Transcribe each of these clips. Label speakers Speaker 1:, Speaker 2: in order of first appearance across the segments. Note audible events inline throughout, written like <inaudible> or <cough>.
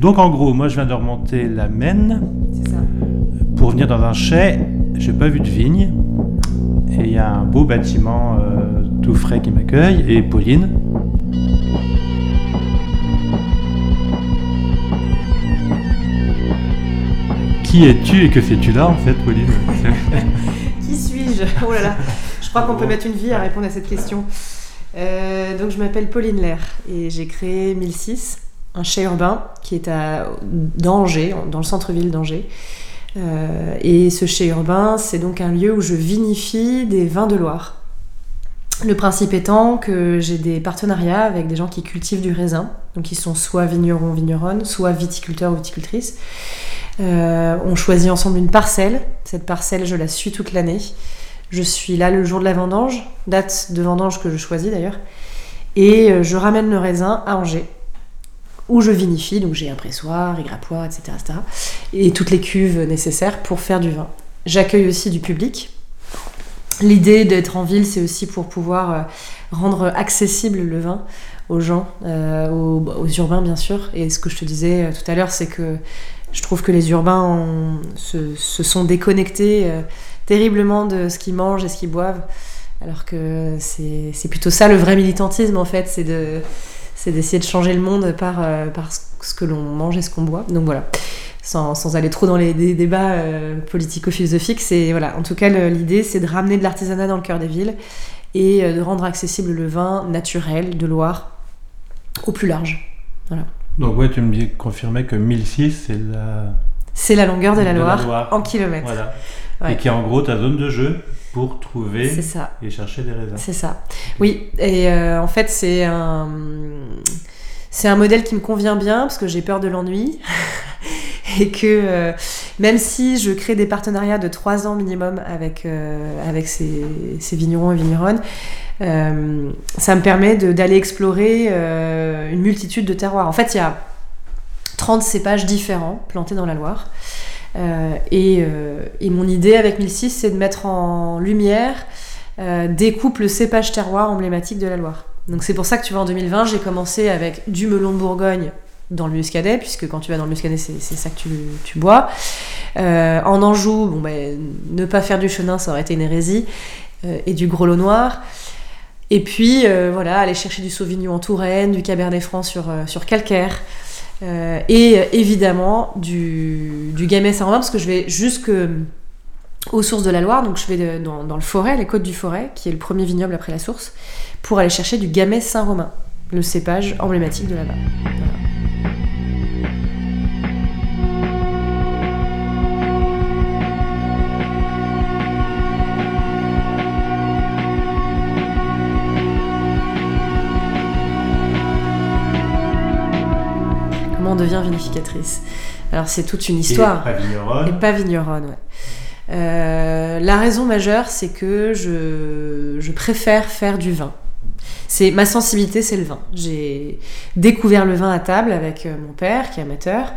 Speaker 1: Donc en gros, moi je viens de remonter la Maine.
Speaker 2: Ça.
Speaker 1: Pour venir dans un chai, j'ai pas vu de vigne. Et il y a un beau bâtiment euh, tout frais qui m'accueille. Et Pauline. Qui es-tu et que fais-tu là en fait, Pauline <laughs>
Speaker 2: Qui suis-je? Oh là là, je crois qu'on peut mettre une vie à répondre à cette question. Euh, donc je m'appelle Pauline Lair et j'ai créé 1006, un chai urbain qui est à d'Angers, dans le centre-ville d'Angers. Euh, et ce chai urbain, c'est donc un lieu où je vinifie des vins de Loire. Le principe étant que j'ai des partenariats avec des gens qui cultivent du raisin, donc qui sont soit vignerons, vigneronnes, soit viticulteurs ou viticultrices. Euh, on choisit ensemble une parcelle. Cette parcelle, je la suis toute l'année. Je suis là le jour de la vendange, date de vendange que je choisis d'ailleurs. Et euh, je ramène le raisin à Angers, où je vinifie. Donc j'ai un pressoir, égrappoir, etc., etc. Et toutes les cuves nécessaires pour faire du vin. J'accueille aussi du public. L'idée d'être en ville, c'est aussi pour pouvoir euh, rendre accessible le vin aux gens, aux, aux, urbains bien sûr. Et ce que je te disais tout à l'heure, c'est que je trouve que les urbains se, sont déconnectés euh, terriblement de ce qu'ils mangent et ce qu'ils boivent. Alors que c'est plutôt ça le vrai militantisme en fait, c'est d'essayer de changer le monde par, euh, par ce que l'on mange et ce qu'on boit. Donc voilà, sans, sans, aller trop dans les, débats euh, politico-philosophiques, c'est voilà. En tout cas, l'idée c'est de ramener de l'artisanat dans le cœur des villes et de rendre accessible le vin naturel de Loire au plus large. Voilà.
Speaker 1: Donc ouais, tu me confirmais que 1006, c'est la...
Speaker 2: C'est la longueur de la, Loire, en kilomètres.
Speaker 1: Voilà. Et qui est en gros ta zone de jeu pour trouver et chercher des raisins.
Speaker 2: C'est ça. Oui, et euh, en fait, c'est un... C'est un modèle qui me convient bien parce que j'ai peur de l'ennui <laughs> et que euh, même si je crée des partenariats de 3 ans minimum avec, euh, avec ces, ces, vignerons et vigneronnes, ça me permet d'aller explorer une multitude de terroirs. En fait, il y a 30 cépages différents plantés dans la Loire. Euh, et, et, mon idée avec 1006, c'est de mettre en lumière des couples cépages terroirs emblématiques de la Loire. Donc c'est pour ça que tu vois, en 2020, j'ai commencé avec du melon de Bourgogne dans le muscadet, puisque quand tu vas dans le muscadet, c'est ça que tu, bois. en Anjou, bon, ben, ne pas faire du chenin, ça aurait été une hérésie, et du grelot noir. Et puis, euh, voilà, aller chercher du Sauvignon en Touraine, du Cabernet Franc sur, euh, sur calcaire. Euh, et évidemment, du, du Gamay Saint-Romain, parce que je vais jusque aux sources de la Loire, donc je vais dans, dans, le forêt, les côtes du forêt, qui est le premier vignoble après la source, pour aller chercher du Gamay Saint-Romain, le cépage emblématique de là-bas. Devient vinificatrice. Alors c'est toute une histoire.
Speaker 1: Et pas vigneronne.
Speaker 2: Et pas vigneronne, ouais. Euh, la raison majeure, c'est que je, je, préfère faire du vin. C'est ma sensibilité, c'est le vin. J'ai découvert le vin à table avec euh, mon père, qui est amateur,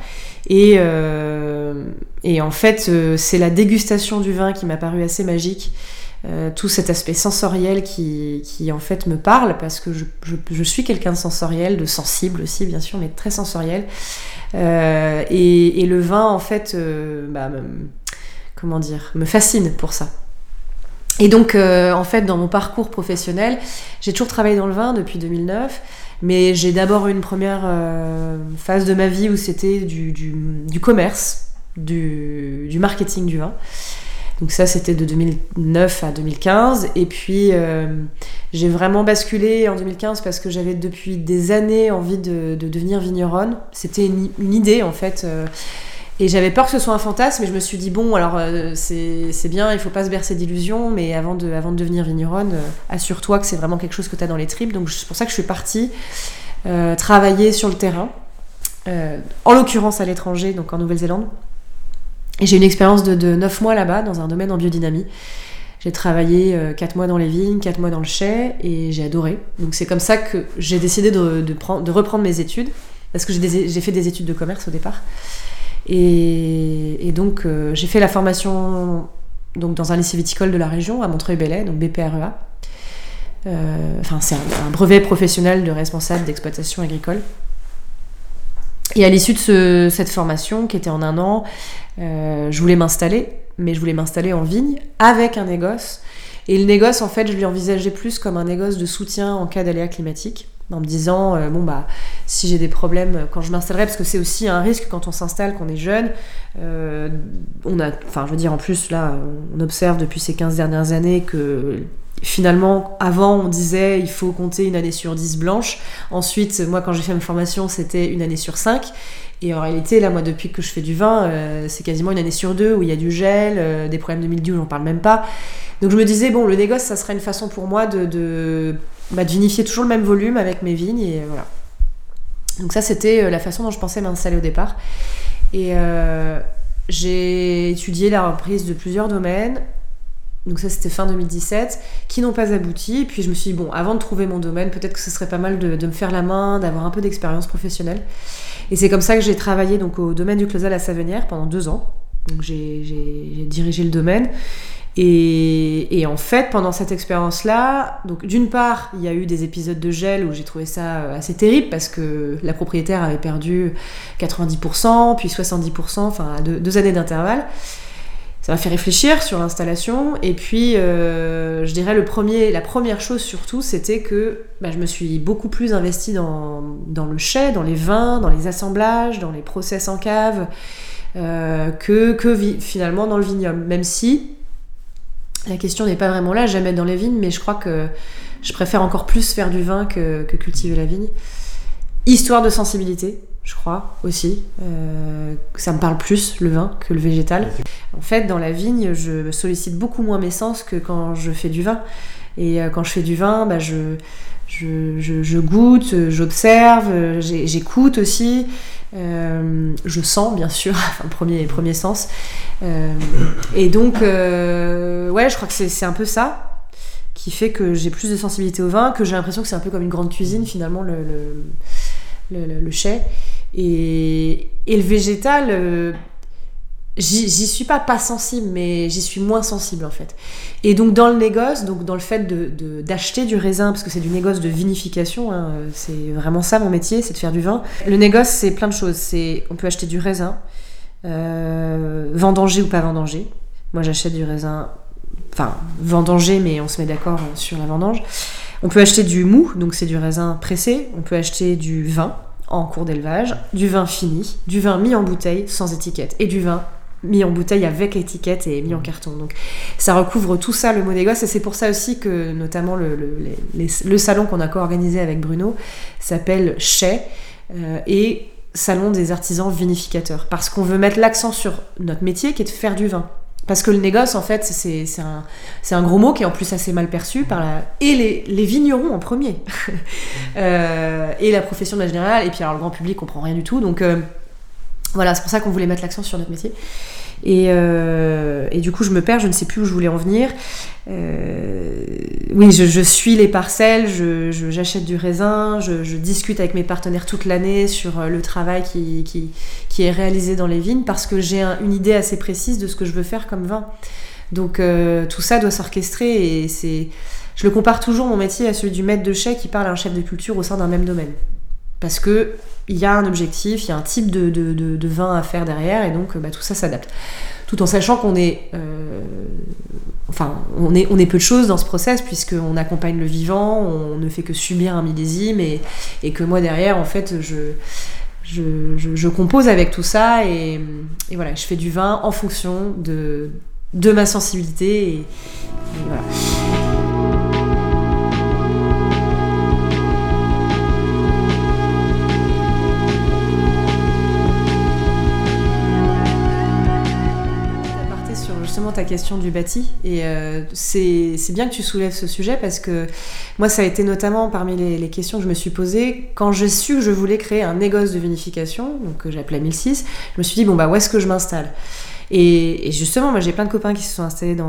Speaker 2: et, euh, et en fait, c'est la dégustation du vin qui m'a paru assez magique. Euh, tout cet aspect sensoriel qui, qui, en fait me parle parce que je, je, suis quelqu'un de sensoriel, de sensible aussi bien sûr, mais très sensoriel. Euh, et, et, le vin en fait, euh, bah, me, comment dire, me fascine pour ça. Et donc euh, en fait dans mon parcours professionnel, j'ai toujours travaillé dans le vin depuis 2009. Mais j'ai d'abord eu une première phase de ma vie où c'était du, du, du, commerce, du, du marketing du vin. Donc ça, c'était de 2009 à 2015. Et puis, euh, j'ai vraiment basculé en 2015 parce que j'avais depuis des années envie de, de devenir vigneronne. C'était une, idée, en fait. Euh, et j'avais peur que ce soit un fantasme, mais je me suis dit, bon, alors euh, c'est bien, il faut pas se bercer d'illusions, mais avant de, devenir vigneronne, assure-toi que c'est vraiment quelque chose que tu as dans les tripes. Donc c'est pour ça que je suis partie travailler sur le terrain, en l'occurrence à l'étranger, donc en Nouvelle-Zélande. Et j'ai une expérience de, de 9 mois là-bas, dans un domaine en biodynamie. J'ai travaillé 4 mois dans les vignes, 4 mois dans le chai, et j'ai adoré. Donc c'est comme ça que j'ai décidé de, de, prendre, de reprendre mes études, parce que j'ai fait des études de commerce au départ. Et, donc, euh, j'ai fait la formation donc, dans un lycée viticole de la région, à Montreuil-Bellay, donc BPREA. Euh, c'est un, brevet professionnel de responsable d'exploitation agricole. Et à l'issue de cette formation, qui était en un an, je voulais m'installer, mais je voulais m'installer en vigne avec un négoce. Et le négoce, en fait, je lui envisageais plus comme un négoce de soutien en cas d'aléa climatique en me disant bon bah si j'ai des problèmes quand je m'installerai parce que c'est aussi un risque quand on s'installe qu'on est jeune on a enfin je veux dire en plus là on observe depuis ces 15 dernières années que Finalement, avant, on disait il faut compter une année sur 10 blanches. Ensuite, moi, quand j'ai fait ma formation, c'était une année sur 5. Et en réalité, là, moi, depuis que je fais du vin, euh, c'est quasiment une année sur deux où il y a du gel, euh, des problèmes de mildiou, j'en parle même pas. Donc je me disais, bon, le négoce, ça serait une façon pour moi de, de bah, d'unifier toujours le même volume avec mes vignes. Et voilà. Donc ça, c'était euh, la façon dont je pensais m'installer au départ. Et j'ai étudié la reprise de plusieurs domaines donc ça c'était fin 2017, qui n'ont pas abouti. Et puis je me suis dit, bon, avant de trouver mon domaine, peut-être que ce serait pas mal de, me faire la main, d'avoir un peu d'expérience professionnelle. Et c'est comme ça que j'ai travaillé donc, au domaine du Closal à Savenière pendant deux ans. Donc j'ai dirigé le domaine. Et, en fait, pendant cette expérience-là, donc d'une part, il y a eu des épisodes de gel où j'ai trouvé ça euh, assez terrible parce que la propriétaire avait perdu 90%, puis 70%, enfin deux années d'intervalle ça m'a fait réfléchir sur l'installation. Et puis, euh, je dirais, le premier, la première chose surtout, c'était que bah, je me suis beaucoup plus investie dans, le chai, dans les vins, dans les assemblages, dans les process en cave, euh, que, finalement dans le vignoble. Même si la question n'est pas vraiment là, jamais dans les vignes, mais je crois que je préfère encore plus faire du vin que cultiver la vigne. Histoire de sensibilité, je crois aussi. Euh, ça me parle plus le vin que le végétal. En fait, dans la vigne, je sollicite beaucoup moins mes sens que quand je fais du vin. Et euh, quand je fais du vin, bah, je, je, goûte, j'observe, j'écoute aussi. Euh, je sens, bien sûr, <laughs> enfin, premier, premier sens. et donc, ouais, je crois que c'est un peu ça qui fait que j'ai plus de sensibilité au vin, que j'ai l'impression que c'est un peu comme une grande cuisine, finalement, le, le, le, le chai. Et, le végétal, euh, j'y suis pas pas sensible, mais j'y suis moins sensible en fait. Et donc dans le négoce, donc dans le fait d'acheter du raisin, parce que c'est du négoce de vinification, hein, c'est vraiment ça mon métier, c'est de faire du vin. Le négoce, c'est plein de choses. C'est on peut acheter du raisin, euh, vendanger ou pas vendanger. Moi j'achète du raisin, enfin vendanger, mais on se met d'accord sur la vendange. On peut acheter du mou, donc c'est du raisin pressé. On peut acheter du vin en cours d'élevage, du vin fini, du vin mis en bouteille sans étiquette et du vin mis en bouteille avec étiquette et mis en carton. Donc ça recouvre tout ça le mot négoce et c'est pour ça aussi que notamment le, le, salon qu'on a co-organisé avec Bruno s'appelle Chai euh, et Salon des artisans vinificateurs parce qu'on veut mettre l'accent sur notre métier qui est de faire du vin. Parce que le négoce, en fait, c'est un, gros mot qui est en plus assez mal perçu par la... Et les, les vignerons en premier. <laughs> euh, et la profession de la générale. Et puis alors le grand public comprend rien du tout. Donc euh, voilà, c'est pour ça qu'on voulait mettre l'accent sur notre métier. Et, euh, et, du coup, je me perds, je ne sais plus où je voulais en venir. Euh, oui, je, suis les parcelles, j'achète du raisin, je, discute avec mes partenaires toute l'année sur euh, le travail qui, est réalisé dans les vignes parce que j'ai une idée assez précise de ce que je veux faire comme vin. Donc tout ça doit s'orchestrer et c'est. Je le compare toujours mon métier à celui du maître de chai qui parle à un chef de culture au sein d'un même domaine. Parce que il y a un objectif, il y a un type de, de, vin à faire derrière, et donc bah, tout ça s'adapte. Tout en sachant qu'on est, euh, enfin, on est, on est peu de choses dans ce process, puisqu'on accompagne le vivant, on ne fait que subir un millésime, et, que moi derrière, en fait, je, je, je, compose avec tout ça, et, voilà, je fais du vin en fonction de, de ma sensibilité, et voilà. Ta question du bâti. Et euh, c'est bien que tu soulèves ce sujet parce que moi, ça a été notamment parmi les, questions que je me suis posées quand j'ai su que je voulais créer un négoce de vinification, donc que j'appelais 1006. Je me suis dit, bon, bah, où est-ce que je m'installe? Et, justement, moi j'ai plein de copains qui se sont installés dans,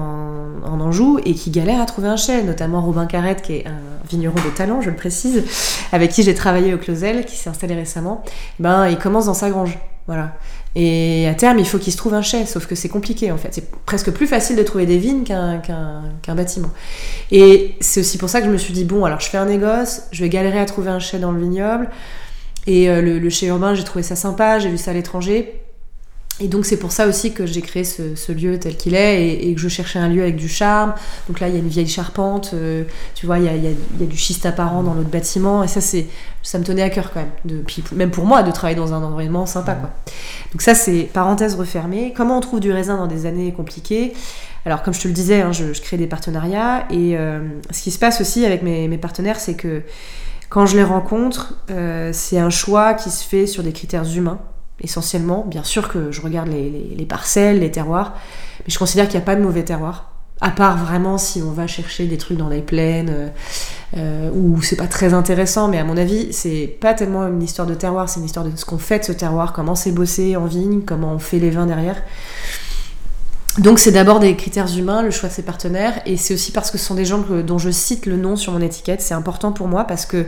Speaker 2: en Anjou et qui galèrent à trouver un chai, notamment Robin Carrette, qui est un vigneron de talent, je le précise, avec qui j'ai travaillé au Closel, qui s'est installé récemment. Ben, il commence dans sa grange. Voilà. Et à terme, il faut qu'il se trouve un chai, sauf que c'est compliqué en fait. C'est presque plus facile de trouver des vignes qu'un bâtiment. Et c'est aussi pour ça que je me suis dit, bon, alors je fais un négoce, je vais galérer à trouver un chai dans le vignoble. Et le, le chez urbain, j'ai trouvé ça sympa, j'ai vu ça à l'étranger. Et donc c'est pour ça aussi que j'ai créé ce, lieu tel qu'il est et, que je cherchais un lieu avec du charme. Donc là il y a une vieille charpente, euh, tu vois, il y a, y a, du schiste apparent dans l'autre bâtiment et ça c'est ça me tenait à cœur quand même. De, puis même pour moi de travailler dans un environnement sympa quoi. Donc ça c'est parenthèse refermée. Comment on trouve du raisin dans des années compliquées? Alors comme je te le disais, hein, je, crée des partenariats et euh, ce qui se passe aussi avec mes, mes partenaires c'est que quand je les rencontre, euh, c'est un choix qui se fait sur des critères humains essentiellement. Bien sûr que je regarde les, parcelles, les terroirs, mais je considère qu'il n'y a pas de mauvais terroirs. À part vraiment si on va chercher des trucs dans les plaines euh, euh, où c'est pas très intéressant, mais à mon avis, c'est pas tellement une histoire de terroir, c'est une histoire de ce qu'on fait de ce terroir, comment c'est bossé en vigne, comment on fait les vins derrière. Donc c'est d'abord des critères humains, le choix de ses partenaires, et c'est aussi parce que ce sont des gens dont je cite le nom sur mon étiquette. C'est important pour moi parce que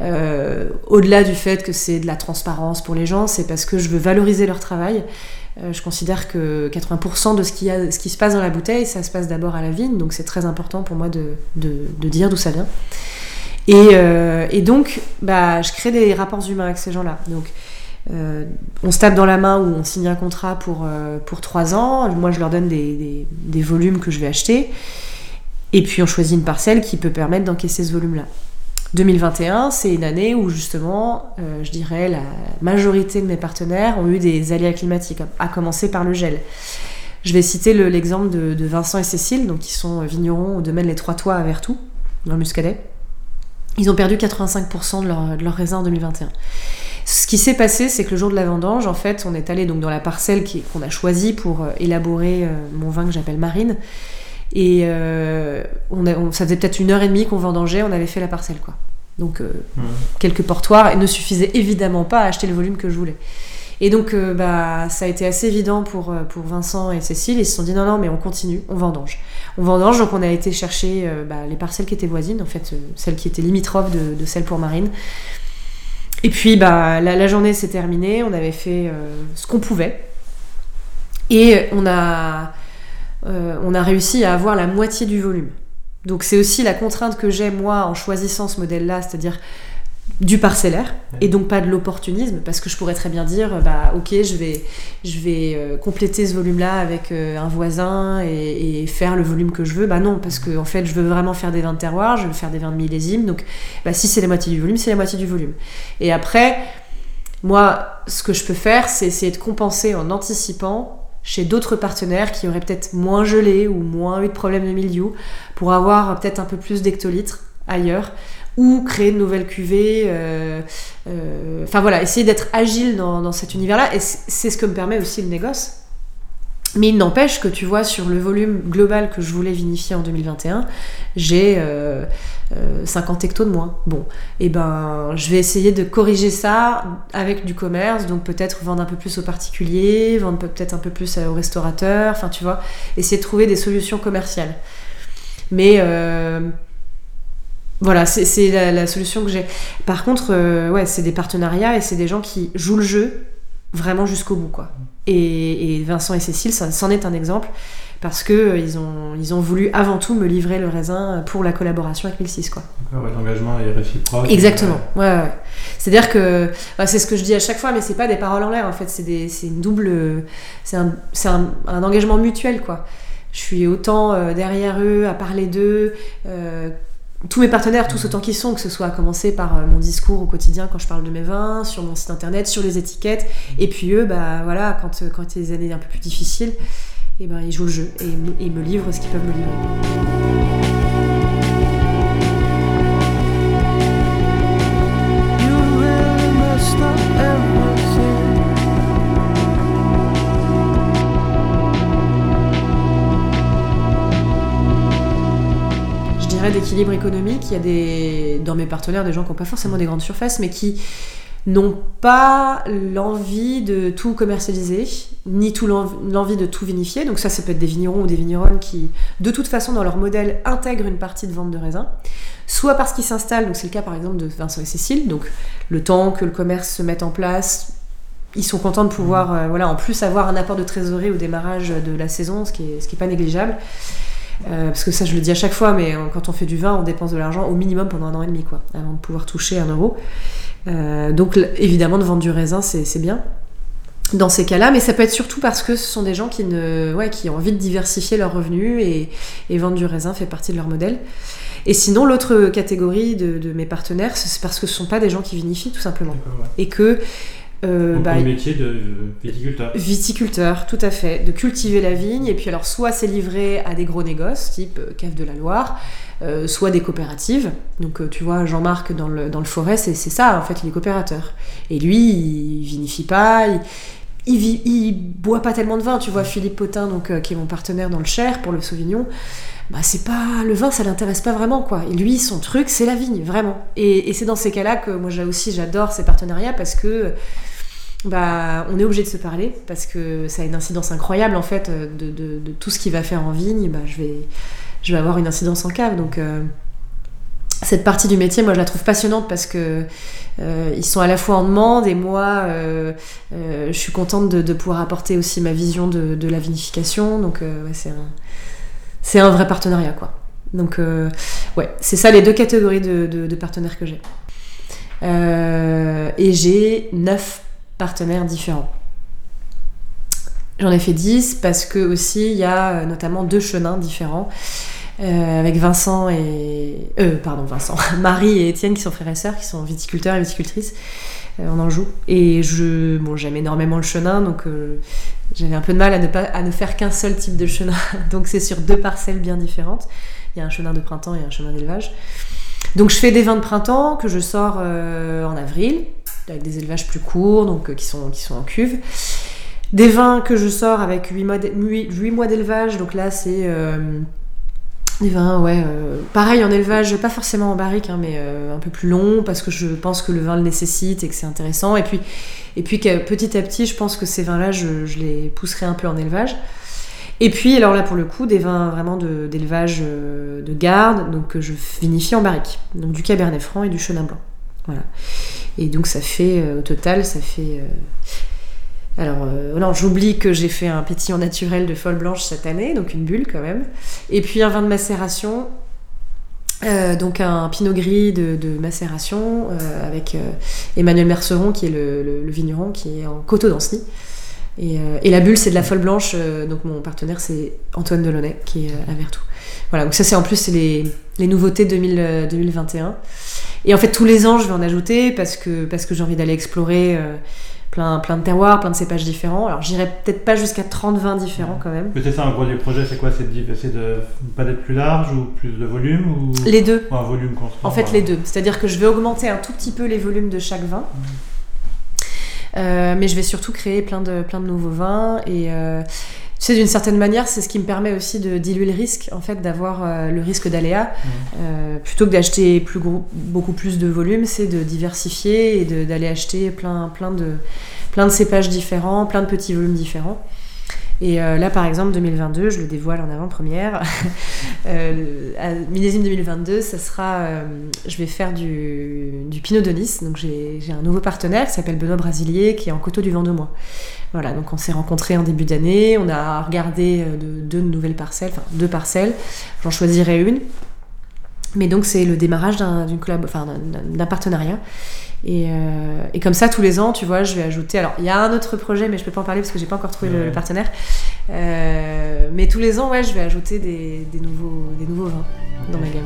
Speaker 2: euh, au-delà du fait que c'est de la transparence pour les gens, c'est parce que je veux valoriser leur travail. Euh, je considère que 80% de ce qui, se passe dans la bouteille, ça se passe d'abord à la vigne, donc c'est très important pour moi de, de, dire d'où ça vient. Et, euh, et, donc, bah, je crée des rapports humains avec ces gens-là. Donc, on se tape dans la main ou on signe un contrat pour, euh, pour 3 ans. Moi, je leur donne des, volumes que je vais acheter. Et puis, on choisit une parcelle qui peut permettre d'encaisser ce volume-là. 2021, c'est une année où justement, euh, je dirais, la majorité de mes partenaires ont eu des aléas climatiques, à commencer par le gel. Je vais citer l'exemple de, Vincent et Cécile, donc qui sont vignerons au domaine Les Trois Toits à Vertou, dans le Muscadet. Ils ont perdu 85% de leur, de leur raisin en 2021. Ce qui s'est passé, c'est que le jour de la vendange, en fait, on est allé donc dans la parcelle qu'on a choisie pour euh, élaborer euh, mon vin que j'appelle Marine. Et euh, on, ça faisait peut-être une heure et demie qu'on vendangeait, on avait fait la parcelle, quoi. Donc mmh. quelques portoirs, et ne suffisait évidemment pas à acheter le volume que je voulais. Et donc, bah, ça a été assez évident pour, pour Vincent et Cécile. Ils se sont dit non, non, mais on continue, on vendange. On vendange, donc on a été chercher bah, les parcelles qui étaient voisines, en fait, celles qui étaient limitrophes de, de celles pour Marine. Et puis bah, la, journée s'est terminée, on avait fait euh, ce qu'on pouvait. Et on a, euh, on a réussi à avoir la moitié du volume. Donc c'est aussi la contrainte que j'ai moi en choisissant ce modèle-là, c'est-à-dire du parcellaire et donc pas de l'opportunisme parce que je pourrais très bien dire bah ok je vais je vais euh, compléter ce volume là avec euh, un voisin et, faire le volume que je veux. Bah non parce que en fait je veux vraiment faire des vins de terroir je veux faire des vins de millésime donc bah, si c'est la moitié du volume c'est la moitié du volume. Et après moi ce que je peux faire c'est essayer de compenser en anticipant chez d'autres partenaires qui auraient peut-être moins gelé ou moins eu de problème de milieu pour avoir peut-être un peu plus d'hectolitres ailleurs ou créer de nouvelles cuvées. Euh, euh, enfin voilà, essayer d'être agile dans, cet univers-là. Et c'est ce que me permet aussi le négoce. Mais il n'empêche que tu vois, sur le volume global que je voulais vinifier en 2021, j'ai 50 euh, hectos de moins. Bon, et eh ben je vais essayer de corriger ça avec du commerce, donc peut-être vendre un peu plus aux particuliers, vendre peut-être un peu plus aux restaurateurs, enfin tu vois, essayer de trouver des solutions commerciales. Mais voilà, c'est la, solution que j'ai. Par contre, euh, ouais, c'est des partenariats et c'est des gens qui jouent le jeu vraiment jusqu'au bout, quoi. Et, Vincent et Cécile, c'en est un exemple parce que euh, ils ont, ils ont voulu avant tout me livrer le raisin pour la collaboration avec 1006, quoi.
Speaker 1: l'engagement est réciproque.
Speaker 2: Exactement. Ouais, ouais. C'est-à-dire que c'est ce que je dis à chaque fois, mais c'est pas des paroles en l'air. En fait, c'est une double, c'est un, un, un, engagement mutuel, quoi. Je suis autant euh, derrière eux à parler d'eux tous mes partenaires, tous autant qu'ils sont, que ce soit à commencer par euh, mon discours au quotidien quand je parle de mes vins, sur mon site internet, sur les étiquettes, et puis eux, bah voilà, quand, euh, quand il y a des années un peu plus difficiles, et eh ben, ils jouent le jeu et, me livrent ce qu'ils peuvent me livrer. d'équilibre économique. Il y a des, dans mes partenaires des gens qui n'ont pas forcément des grandes surfaces, mais qui n'ont pas l'envie de tout commercialiser, ni tout l'envie de tout vinifier. Donc ça, ça peut être des vignerons ou des vigneronnes qui, de toute façon, dans leur modèle, intègrent une partie de vente de raisin. Soit parce qu'ils s'installent, donc c'est le cas par exemple de Vincent et Cécile, donc le temps que le commerce se mette en place, ils sont contents de pouvoir, euh, voilà, en plus avoir un apport de trésorerie au démarrage de la saison, ce qui est, ce qui est pas négligeable. Euh, parce que ça, je le dis à chaque fois, mais euh, quand on fait du vin, on dépense de l'argent au minimum pendant un an et demi, quoi, avant de pouvoir toucher un euro. Donc évidemment de vendre du raisin, c'est bien dans ces cas-là, mais ça peut être surtout parce que ce sont des gens qui, ne, ouais, qui ont envie de diversifier leurs revenus et, et vendre du raisin fait partie de leur modèle. Et sinon, l'autre catégorie de, mes partenaires, c'est parce que ce ne sont pas des gens qui vinifient tout simplement. Et que
Speaker 1: euh, bah, le métier de viticulteur.
Speaker 2: Viticulteur, tout à fait. De cultiver la vigne. Et puis alors, soit c'est livré à des gros négoces, type euh, Cave de la Loire, euh, soit des coopératives. Donc euh, tu vois, Jean-Marc dans le, dans le forêt, c'est ça, en fait, il est coopérateur. Et lui, il vinifie pas, il, il, boit pas tellement de vin. Tu vois, Philippe Potin, donc, qui est mon partenaire dans le Cher pour le Sauvignon, bah c'est pas le vin ça l'intéresse pas vraiment quoi et lui son truc c'est la vigne vraiment et, c'est dans ces cas là que moi aussi j'adore ces partenariats parce que bah, on est obligé de se parler parce que ça a une incidence incroyable en fait euh, de, tout ce qu'il va faire en vigne. Bah, je, vais, je vais avoir une incidence en cave. Donc euh, cette partie du métier, moi je la trouve passionnante parce que euh, ils sont à la fois en demande et moi je suis contente de, pouvoir apporter aussi ma vision de, la vinification. Donc c'est un, c'est un vrai partenariat quoi. Donc ouais, c'est ça les deux catégories de, partenaires que j'ai. et j'ai neuf partenaires différents. J'en ai fait 10 parce que aussi il y a euh, notamment deux chenins différents euh, avec Vincent et euh, pardon Vincent, <laughs> Marie et Étienne qui sont frères et sœurs, qui sont viticulteurs et viticultrices euh, en Anjou. Et je bon j'aime énormément le chenin donc j'avais un peu de mal à ne pas à ne faire qu'un seul type de chenin <laughs> donc c'est sur deux parcelles bien différentes. Il y a un chenin de printemps et un chenin d'élevage. Donc je fais des vins de printemps que je sors en avril avec des élevages plus courts, donc euh, qui, sont, qui sont en cuve. Des vins que je sors avec 8 mois d'élevage, donc là c'est euh, des vins, ouais, euh, pareil en élevage, pas forcément en barrique, hein, mais un peu plus long, parce que je pense que le vin le nécessite et que c'est intéressant. Et puis, et puis petit à petit, je pense que ces vins-là, je, je, les pousserai un peu en élevage. Et puis, alors là, pour le coup, des vins vraiment d'élevage de, garde, donc je vinifie en barrique. Donc du cabernet franc et du chenin blanc. Voilà. Et donc ça fait, euh, au total, ça fait... Euh, alors, euh, non, j'oublie que j'ai fait un pétillant naturel de folle blanche cette année, donc une bulle quand même. Et puis un vin de macération, donc un pinot gris de, macération avec Emmanuel Merceron, qui est le, vigneron, qui est en coteau d'Anceny. Et, et, la bulle, c'est de la folle blanche, donc mon partenaire, c'est Antoine Delaunay, qui est à Vertou. Voilà, donc ça, c'est en plus, les, les, nouveautés 2000, 2021. Et en fait, tous les ans, je vais en ajouter parce que, parce que j'ai envie d'aller explorer euh, plein, plein de terroirs, plein de cépages différents. Alors, j'irai peut-être pas jusqu'à 30 vins différents quand même.
Speaker 1: Peut-être ça, un gros du projet, c'est quoi? C'est de, de pas d'être plus large ou plus de volume ou...
Speaker 2: Les deux.
Speaker 1: un volume constant
Speaker 2: En fait, les deux. C'est-à-dire que je vais augmenter un tout petit peu les volumes de chaque vin. Mmh. Euh, mais je vais surtout créer plein de, plein de nouveaux vins et, euh, sais, d'une certaine manière, c'est ce qui me permet aussi de diluer le risque, en fait, d'avoir euh, le risque d'aléa. Mmh. Euh, plutôt que d'acheter plus gros, beaucoup plus de volume, c'est de diversifier et d'aller acheter plein, plein, de, plein de cépages différents, plein de petits volumes différents. Et euh, là, par exemple, 2022, je le dévoile en avant-première. <laughs> euh, millésime 2022, ça sera, je vais faire du, du Pinot de Nice. Donc j'ai un nouveau partenaire qui s'appelle Benoît Brasilier, qui est en coteau du Vendômois. Voilà, donc on s'est rencontrés en début d'année, on a regardé euh, deux nouvelles parcelles, enfin deux parcelles, j'en choisirai une. Mais donc c'est le démarrage d'un enfin, partenariat. Euh, et, comme ça, tous les ans, tu vois, je vais ajouter. Alors, il y a un autre projet, mais je peux pas en parler parce que j'ai pas encore trouvé le, partenaire. Euh, mais tous les ans, ouais, je vais ajouter des, nouveaux, des nouveaux vins dans ma gamme.